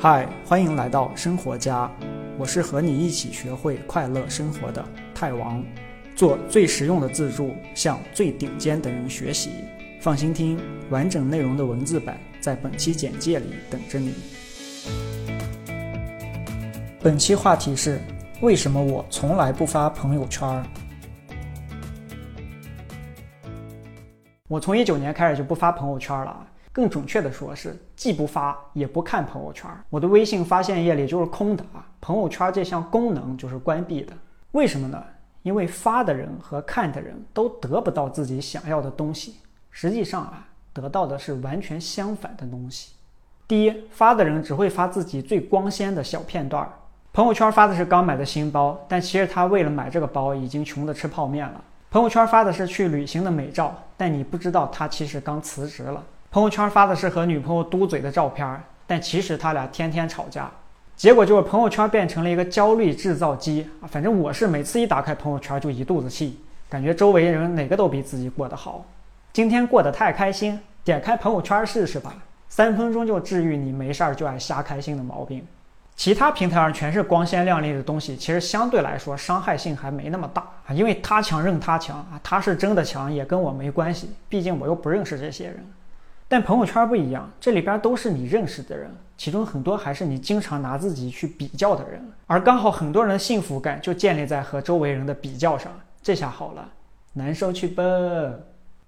嗨，欢迎来到生活家，我是和你一起学会快乐生活的泰王，做最实用的自助，向最顶尖的人学习。放心听，完整内容的文字版在本期简介里等着你。本期话题是：为什么我从来不发朋友圈？我从一九年开始就不发朋友圈了。更准确的说是，既不发也不看朋友圈。我的微信发现页里就是空的啊，朋友圈这项功能就是关闭的。为什么呢？因为发的人和看的人都得不到自己想要的东西，实际上啊，得到的是完全相反的东西。第一，发的人只会发自己最光鲜的小片段儿。朋友圈发的是刚买的新包，但其实他为了买这个包已经穷得吃泡面了。朋友圈发的是去旅行的美照，但你不知道他其实刚辞职了。朋友圈发的是和女朋友嘟嘴的照片，但其实他俩天天吵架，结果就是朋友圈变成了一个焦虑制造机啊！反正我是每次一打开朋友圈就一肚子气，感觉周围人哪个都比自己过得好。今天过得太开心，点开朋友圈试试吧，三分钟就治愈你没事儿就爱瞎开心的毛病。其他平台上全是光鲜亮丽的东西，其实相对来说伤害性还没那么大啊，因为他强任他强啊，他是真的强也跟我没关系，毕竟我又不认识这些人。但朋友圈不一样，这里边都是你认识的人，其中很多还是你经常拿自己去比较的人，而刚好很多人的幸福感就建立在和周围人的比较上，这下好了，难受去吧。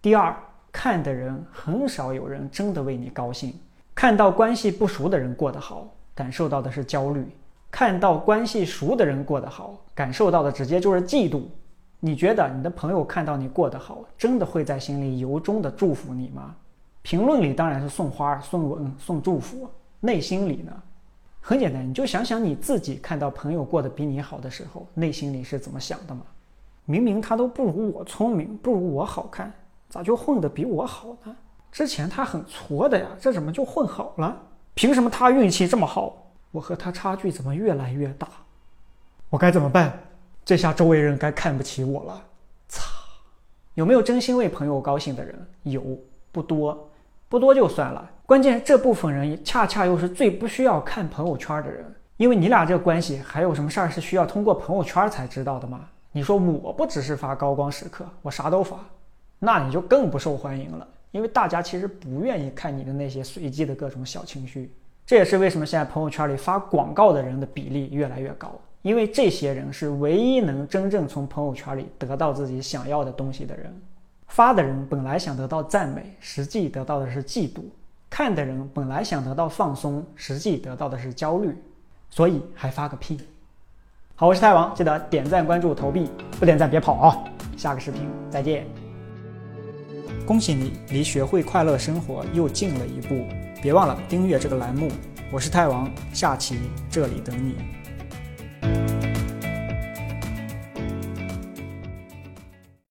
第二，看的人很少有人真的为你高兴，看到关系不熟的人过得好，感受到的是焦虑；看到关系熟的人过得好，感受到的直接就是嫉妒。你觉得你的朋友看到你过得好，真的会在心里由衷的祝福你吗？评论里当然是送花、送吻、送祝福，内心里呢，很简单，你就想想你自己看到朋友过得比你好的时候，内心里是怎么想的嘛？明明他都不如我聪明，不如我好看，咋就混得比我好呢？之前他很挫的呀，这怎么就混好了？凭什么他运气这么好，我和他差距怎么越来越大？我该怎么办？这下周围人该看不起我了。擦！有没有真心为朋友高兴的人？有，不多。不多就算了，关键这部分人恰恰又是最不需要看朋友圈的人，因为你俩这关系还有什么事儿是需要通过朋友圈才知道的吗？你说我不只是发高光时刻，我啥都发，那你就更不受欢迎了，因为大家其实不愿意看你的那些随机的各种小情绪。这也是为什么现在朋友圈里发广告的人的比例越来越高，因为这些人是唯一能真正从朋友圈里得到自己想要的东西的人。发的人本来想得到赞美，实际得到的是嫉妒；看的人本来想得到放松，实际得到的是焦虑。所以还发个屁！好，我是太王，记得点赞、关注、投币，不点赞别跑啊！下个视频再见。恭喜你离学会快乐生活又近了一步，别忘了订阅这个栏目。我是太王，下期这里等你。